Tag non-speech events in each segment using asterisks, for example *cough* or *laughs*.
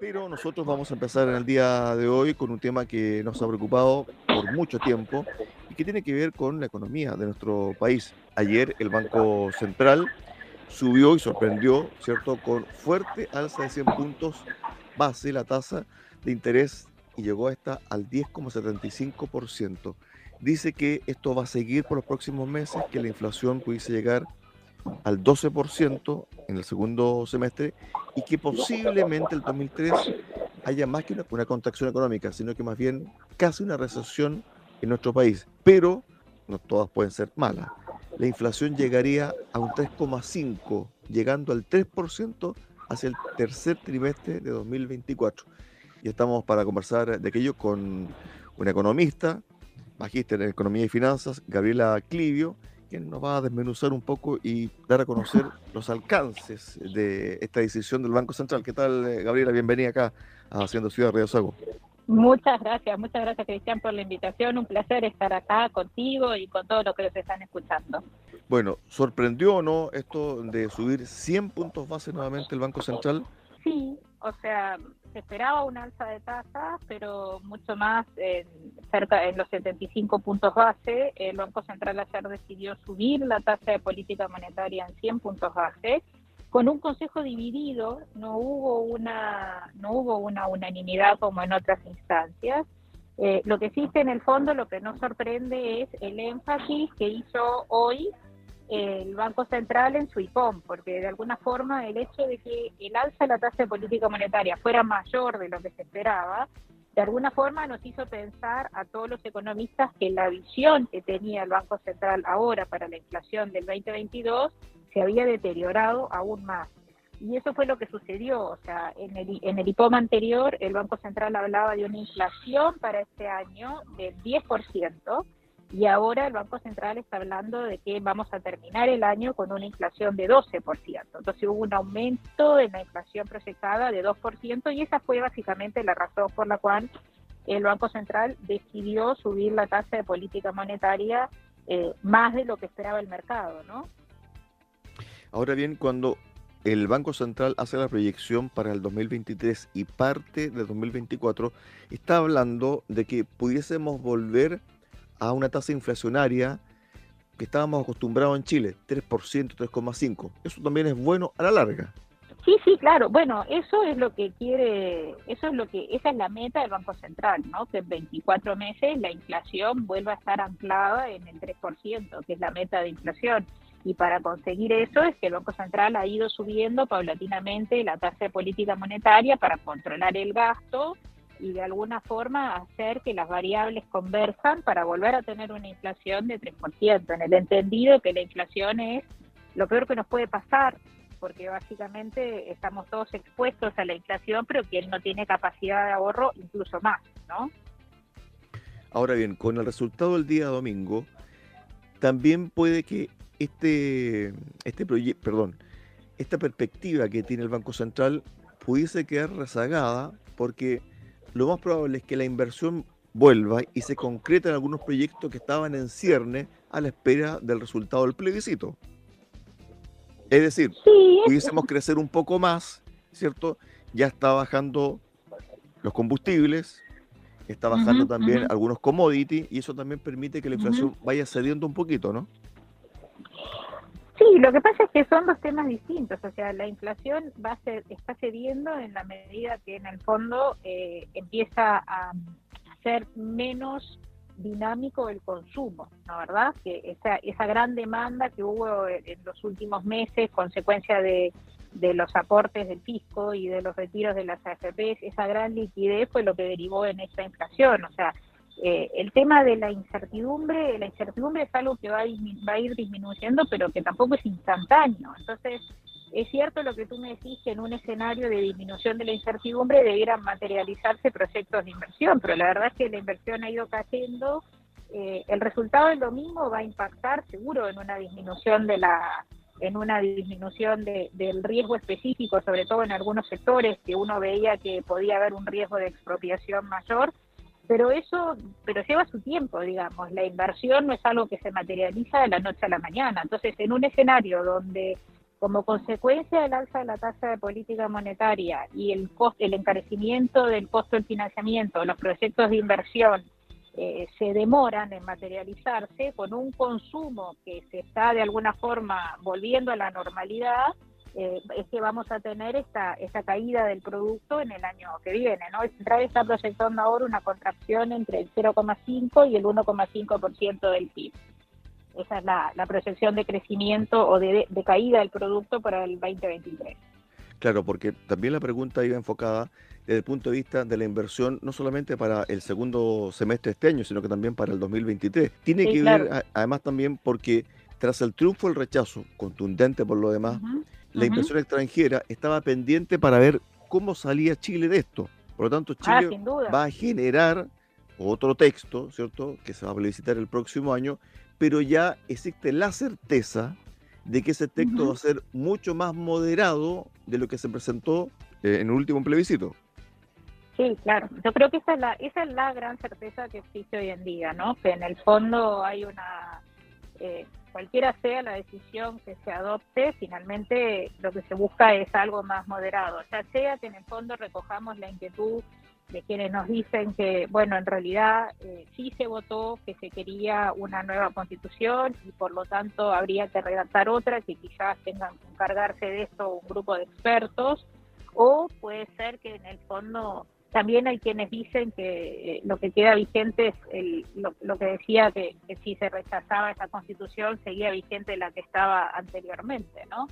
Pero nosotros vamos a empezar en el día de hoy con un tema que nos ha preocupado por mucho tiempo y que tiene que ver con la economía de nuestro país. Ayer el Banco Central subió y sorprendió, ¿cierto?, con fuerte alza de 100 puntos base la tasa de interés y llegó a esta al 10,75%. Dice que esto va a seguir por los próximos meses, que la inflación pudiese llegar al 12% en el segundo semestre y que posiblemente el 2003 haya más que una, contracción económica, sino que más bien casi una recesión en nuestro país. Pero no todas pueden ser malas. La inflación llegaría a un 3,5, llegando al 3% hacia el tercer trimestre de 2024. Y estamos para conversar de aquello con una economista, magíster en Economía y Finanzas, Gabriela Clivio, quien nos va a desmenuzar un poco y dar a conocer *laughs* los alcances de esta decisión del Banco Central. ¿Qué tal, eh, Gabriela? Bienvenida acá a Haciendo Ciudad Río Sago. Muchas gracias, muchas gracias Cristian por la invitación. Un placer estar acá contigo y con todos los que nos están escuchando. Bueno, ¿sorprendió o no esto de subir 100 puntos base nuevamente el Banco Central? Sí, o sea, se esperaba una alza de tasas, pero mucho más en, cerca en los 75 puntos base. El Banco Central ayer decidió subir la tasa de política monetaria en 100 puntos base con un consejo dividido, no hubo una no hubo una unanimidad como en otras instancias. Eh, lo que sí en el fondo, lo que nos sorprende es el énfasis que hizo hoy el Banco Central en su IPOM, porque de alguna forma el hecho de que el alza de la tasa de política monetaria fuera mayor de lo que se esperaba, de alguna forma nos hizo pensar a todos los economistas que la visión que tenía el Banco Central ahora para la inflación del 2022 se había deteriorado aún más. Y eso fue lo que sucedió. O sea, en el, en el IPOM anterior, el Banco Central hablaba de una inflación para este año del 10%, y ahora el Banco Central está hablando de que vamos a terminar el año con una inflación de 12%. Entonces hubo un aumento en la inflación proyectada de 2% y esa fue básicamente la razón por la cual el Banco Central decidió subir la tasa de política monetaria eh, más de lo que esperaba el mercado, ¿no? Ahora bien, cuando el Banco Central hace la proyección para el 2023 y parte del 2024, está hablando de que pudiésemos volver a una tasa inflacionaria que estábamos acostumbrados en Chile, 3%, 3,5%. Eso también es bueno a la larga. Sí, sí, claro. Bueno, eso es lo que quiere, eso es lo que, esa es la meta del Banco Central, ¿no? Que en 24 meses la inflación vuelva a estar anclada en el 3%, que es la meta de inflación. Y para conseguir eso es que el Banco Central ha ido subiendo paulatinamente la tasa de política monetaria para controlar el gasto y de alguna forma hacer que las variables converjan para volver a tener una inflación de 3%, en el entendido que la inflación es lo peor que nos puede pasar, porque básicamente estamos todos expuestos a la inflación, pero quien no tiene capacidad de ahorro incluso más, ¿no? Ahora bien, con el resultado del día domingo, también puede que este, este proyecto, perdón, esta perspectiva que tiene el Banco Central pudiese quedar rezagada porque lo más probable es que la inversión vuelva y se concreten algunos proyectos que estaban en cierne a la espera del resultado del plebiscito. Es decir, pudiésemos crecer un poco más, ¿cierto? Ya está bajando los combustibles, está bajando también algunos commodities y eso también permite que la inflación vaya cediendo un poquito, ¿no? Sí, lo que pasa es que son dos temas distintos. O sea, la inflación va a ser, está cediendo en la medida que en el fondo eh, empieza a ser menos dinámico el consumo, ¿no verdad? Que esa, esa gran demanda que hubo en los últimos meses, consecuencia de, de los aportes del fisco y de los retiros de las AFP, esa gran liquidez fue lo que derivó en esa inflación. O sea, eh, el tema de la incertidumbre, la incertidumbre es algo que va a, va a ir disminuyendo, pero que tampoco es instantáneo. Entonces, es cierto lo que tú me decís, que en un escenario de disminución de la incertidumbre debieran materializarse proyectos de inversión, pero la verdad es que la inversión ha ido cayendo. Eh, el resultado del domingo va a impactar seguro en una disminución de la en una disminución de, del riesgo específico, sobre todo en algunos sectores que uno veía que podía haber un riesgo de expropiación mayor, pero eso pero lleva su tiempo, digamos. La inversión no es algo que se materializa de la noche a la mañana. Entonces, en un escenario donde como consecuencia del alza de la tasa de política monetaria y el, costo, el encarecimiento del costo del financiamiento, los proyectos de inversión eh, se demoran en materializarse con un consumo que se está de alguna forma volviendo a la normalidad, eh, es que vamos a tener esta, esta caída del producto en el año que viene. ¿no? El Central está proyectando ahora una contracción entre el 0,5 y el 1,5% del PIB. Esa es la, proyección de crecimiento o de, de caída del producto para el 2023. Claro, porque también la pregunta iba enfocada desde el punto de vista de la inversión, no solamente para el segundo semestre de este año, sino que también para el 2023. Tiene que ver además también porque tras el triunfo del rechazo, contundente por lo demás, la inversión extranjera estaba pendiente para ver cómo salía Chile de esto. Por lo tanto, ah, Chile va a generar otro texto, ¿cierto?, que se va a publicitar el próximo año, pero ya existe la certeza de que ese texto va a ser mucho más moderado de lo que se presentó eh, en el último plebiscito. Sí, claro. Yo creo que esa es la, esa es la gran certeza que existe hoy en día, ¿no? Que en el fondo hay una, eh, cualquiera sea la decisión que se adopte, finalmente lo que se busca es algo más moderado. Ya sea que en el fondo recojamos la inquietud de quienes nos dicen que, bueno, en realidad eh, sí se votó que se quería una nueva constitución y por lo tanto habría que redactar otra, que quizás tengan que encargarse de esto un grupo de expertos, o puede ser que en el fondo también hay quienes dicen que eh, lo que queda vigente es el, lo, que decía que, si se rechazaba esa constitución seguía vigente la que estaba anteriormente, ¿no?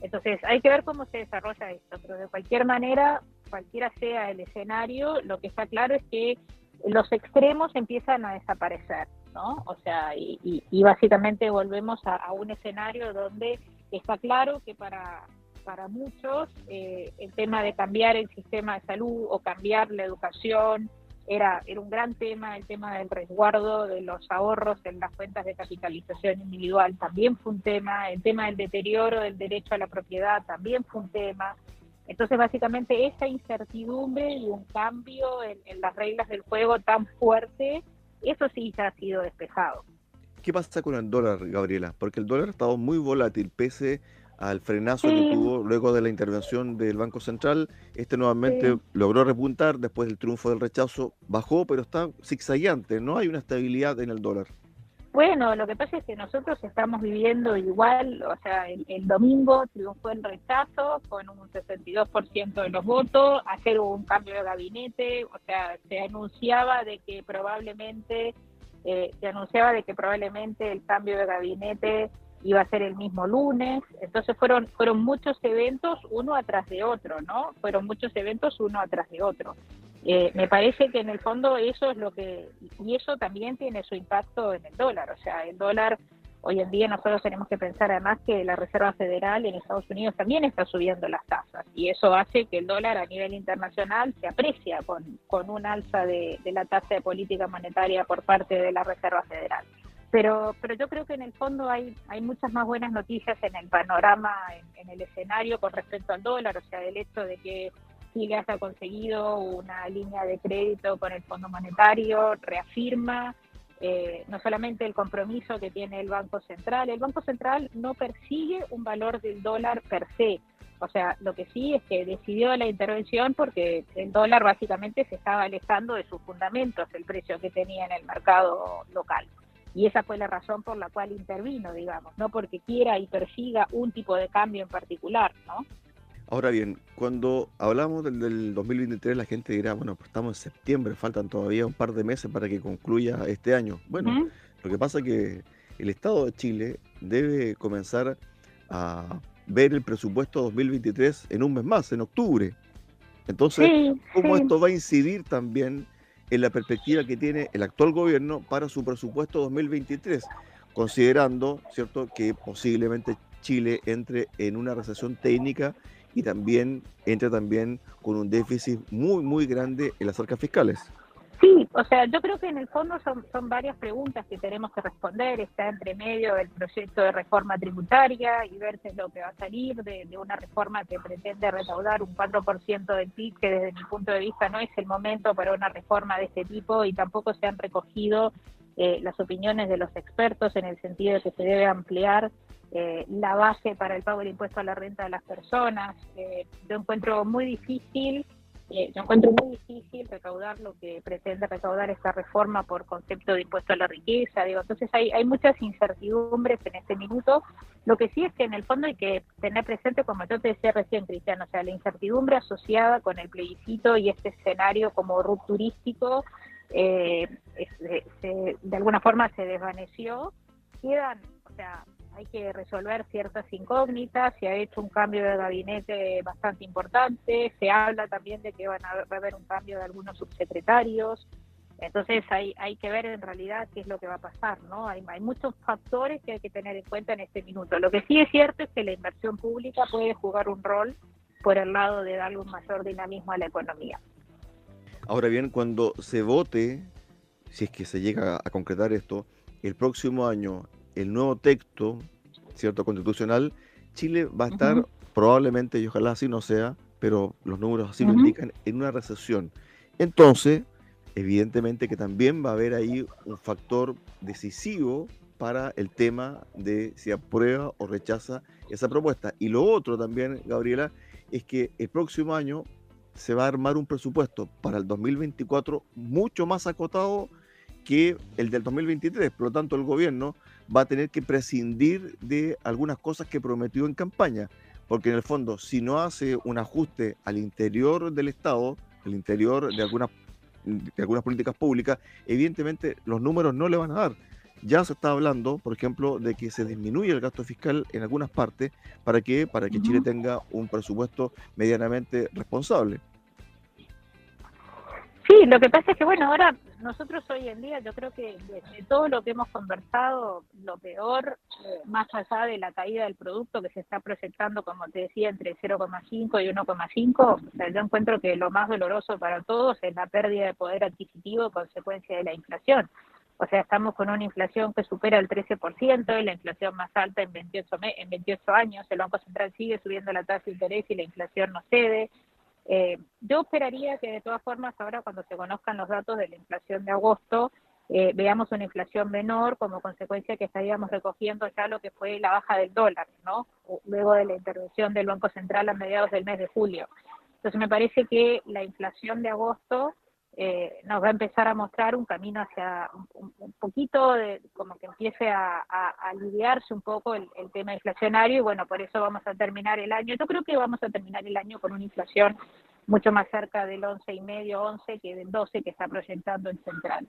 Entonces hay que ver cómo se desarrolla esto, pero de cualquier manera, cualquiera sea el escenario, lo que está claro es que los extremos empiezan a desaparecer, ¿no? O sea, y, y, básicamente volvemos a un escenario donde está claro que para para muchos eh, el tema de cambiar el sistema de salud o cambiar la educación era, era un gran tema, el tema del resguardo de los ahorros en las cuentas de capitalización individual también fue un tema, el tema del deterioro del derecho a la propiedad también fue un tema. Entonces, básicamente, esa incertidumbre y un cambio en, en las reglas del juego tan fuerte, eso sí ya ha sido despejado. ¿Qué pasa con el dólar, Gabriela? Porque el dólar ha estado muy volátil, pese al frenazo que tuvo luego de la intervención del Banco Central. Este nuevamente logró repuntar después del triunfo del rechazo, bajó, pero está zigzagueante, no hay una estabilidad en el dólar. Bueno, lo que pasa es que nosotros estamos viviendo igual, o sea, el, domingo triunfó el rechazo con un 62% de los votos, ayer hubo un cambio de gabinete, o sea, se anunciaba de que probablemente, eh, se anunciaba de que probablemente el cambio de gabinete iba a ser el mismo lunes, entonces fueron fueron muchos eventos uno atrás de otro, ¿no? Fueron muchos eventos uno atrás de otro. Eh, me parece que en el fondo eso es lo que y eso también tiene su impacto en el dólar, o sea, el dólar hoy en día nosotros tenemos que pensar además que la Reserva Federal en Estados Unidos también está subiendo las tasas y eso hace que el dólar a nivel internacional se aprecia con, con un alza de, de la tasa de política monetaria por parte de la Reserva Federal. Pero, pero yo creo que en el fondo hay, hay muchas más buenas noticias en el panorama, en, el escenario con respecto al dólar, o sea, el hecho de que Chile haya conseguido una línea de crédito con el Fondo Monetario, reafirma eh, no solamente el compromiso que tiene el Banco Central, el Banco Central no persigue un valor del dólar per se, o sea, lo que sí es que decidió la intervención porque el dólar básicamente se estaba alejando de sus fundamentos, el precio que tenía en el mercado local y esa fue la razón por la cual intervino, digamos, no porque quiera y persiga un tipo de cambio en particular, ¿no? Ahora bien, cuando hablamos del, 2023, la gente dirá, bueno, pues estamos en septiembre, faltan todavía un par de meses para que concluya este año. Bueno, lo que pasa es que el Estado de Chile debe comenzar a ver el presupuesto 2023 en un mes más, en octubre. Entonces, ¿cómo esto va a incidir también en la perspectiva que tiene el actual gobierno para su presupuesto 2023, considerando cierto que posiblemente Chile entre en una recesión técnica y también entre también con un déficit muy muy grande en las arcas fiscales. Sí, o sea, yo creo que en el fondo son, varias preguntas que tenemos que responder. Está entre medio el proyecto de reforma tributaria y ver es lo que va a salir de, una reforma que pretende recaudar un 4% del PIB, que desde mi punto de vista no es el momento para una reforma de este tipo y tampoco se han recogido eh, las opiniones de los expertos en el sentido de que se debe ampliar eh, la base para el pago del impuesto a la renta de las personas. Eh, yo encuentro muy difícil, eh, yo encuentro muy difícil recaudar lo que pretende recaudar esta reforma por concepto de impuesto a la riqueza. Digo, entonces hay, hay muchas incertidumbres en este minuto. Lo que sí es que en el fondo hay que tener presente, como yo te decía recién, Cristiano, o sea, la incertidumbre asociada con el plebiscito y este escenario como rupturístico, de alguna forma se desvaneció. Quedan, o sea, hay que resolver ciertas incógnitas, se ha hecho un cambio de gabinete bastante importante, se habla también de que van a haber un cambio de algunos subsecretarios, entonces hay, hay que ver en realidad qué es lo que va a pasar, ¿no? Hay, hay muchos factores que hay que tener en cuenta en este minuto. Lo que sí es cierto es que la inversión pública puede jugar un rol por el lado de darle un mayor dinamismo a la economía. Ahora bien, cuando se vote, si es que se llega a concretar esto, el próximo año el nuevo texto, cierto, constitucional, Chile va a estar probablemente, y ojalá así no sea, pero los números así lo indican, en una recesión. Entonces, evidentemente que también va a haber ahí un factor decisivo para el tema de si aprueba o rechaza esa propuesta. Y lo otro también, Gabriela, es que el próximo año se va a armar un presupuesto para el 2024 mucho más acotado que el del 2023. Por lo tanto, el gobierno va a tener que prescindir de algunas cosas que prometió en campaña, porque en el fondo, si no hace un ajuste al interior del Estado, al interior de algunas, de algunas políticas públicas, evidentemente los números no le van a dar. Ya se está hablando, por ejemplo, de que se disminuye el gasto fiscal en algunas partes para que, para que Chile tenga un presupuesto medianamente responsable. Sí, lo que pasa es que, bueno, ahora nosotros hoy en día, yo creo que de, todo lo que hemos conversado, lo peor, eh, más allá de la caída del producto que se está proyectando, como te decía, entre 0,5 y 1,5, o sea, yo encuentro que lo más doloroso para todos es la pérdida de poder adquisitivo consecuencia de la inflación. O sea, estamos con una inflación que supera el 13%, la inflación más alta en 28, en 28 años, el Banco Central sigue subiendo la tasa de interés y la inflación no cede eh, yo esperaría que de todas formas ahora cuando se conozcan los datos de la inflación de agosto, eh, veamos una inflación menor como consecuencia que estaríamos recogiendo ya lo que fue la baja del dólar, ¿no? Luego de la intervención del Banco Central a mediados del mes de julio. Entonces me parece que la inflación de agosto eh, nos va a empezar a mostrar un camino hacia un, poquito de como que empiece a, aliviarse un poco el, el, tema inflacionario y bueno, por eso vamos a terminar el año. Yo creo que vamos a terminar el año con una inflación mucho más cerca del 11,5, 11 que del 12 que está proyectando el central.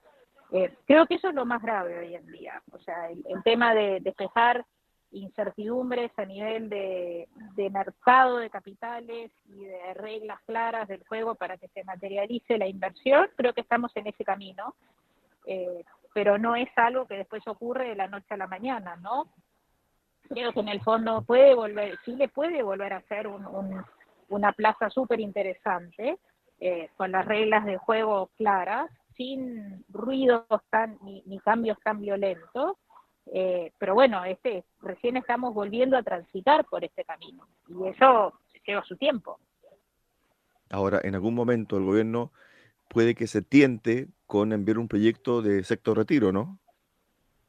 Eh, creo que eso es lo más grave hoy en día. O sea, el, tema de despejar incertidumbres a nivel de, mercado de capitales y de reglas claras del juego para que se materialice la inversión, creo que estamos en ese camino. Eh, pero no es algo que después ocurre de la noche a la mañana, ¿no? Creo que en el fondo puede volver, Chile puede volver a ser un, una plaza súper interesante, eh, con las reglas de juego claras, sin ruidos tan ni, cambios tan violentos. Eh, pero bueno, este recién estamos volviendo a transitar por este camino y eso lleva su tiempo. Ahora, en algún momento el gobierno puede que se tiente con enviar un proyecto de sector retiro, ¿no?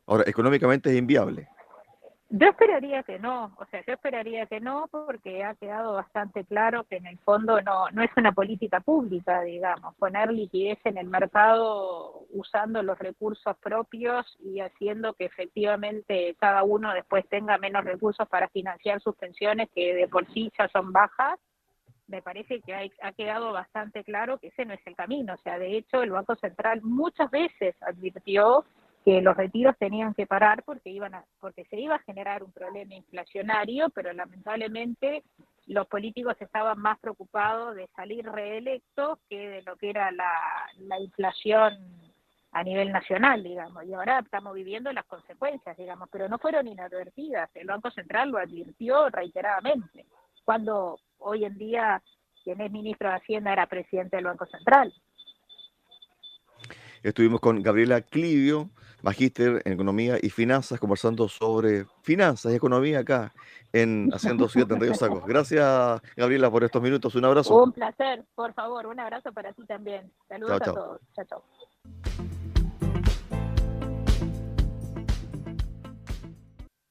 Ahora, económicamente es inviable. Yo esperaría que no, o sea, yo esperaría que no porque ha quedado bastante claro que en el fondo no, no es una política pública, digamos, poner liquidez en el mercado usando los recursos propios y haciendo que efectivamente cada uno después tenga menos recursos para financiar sus pensiones que de por sí ya son bajas, me parece que ha quedado bastante claro que ese no es el camino. O sea, de hecho, el Banco Central muchas veces advirtió que los retiros tenían que parar porque iban a, porque se iba a generar un problema inflacionario, pero lamentablemente los políticos estaban más preocupados de salir reelectos que de lo que era la, la inflación a nivel nacional, digamos, y ahora estamos viviendo las consecuencias, digamos, pero no fueron inadvertidas, el Banco Central lo advirtió reiteradamente, cuando hoy en día quien es ministro de Hacienda era presidente del Banco Central. Estuvimos con Gabriela Clivio, magíster en Economía y Finanzas, conversando sobre finanzas y economía acá en Haciendo 72 Sacos. Gracias, Gabriela, por estos minutos. Un abrazo. Un placer, por favor. Un abrazo para ti también. Saludos a todos. Chao, chao.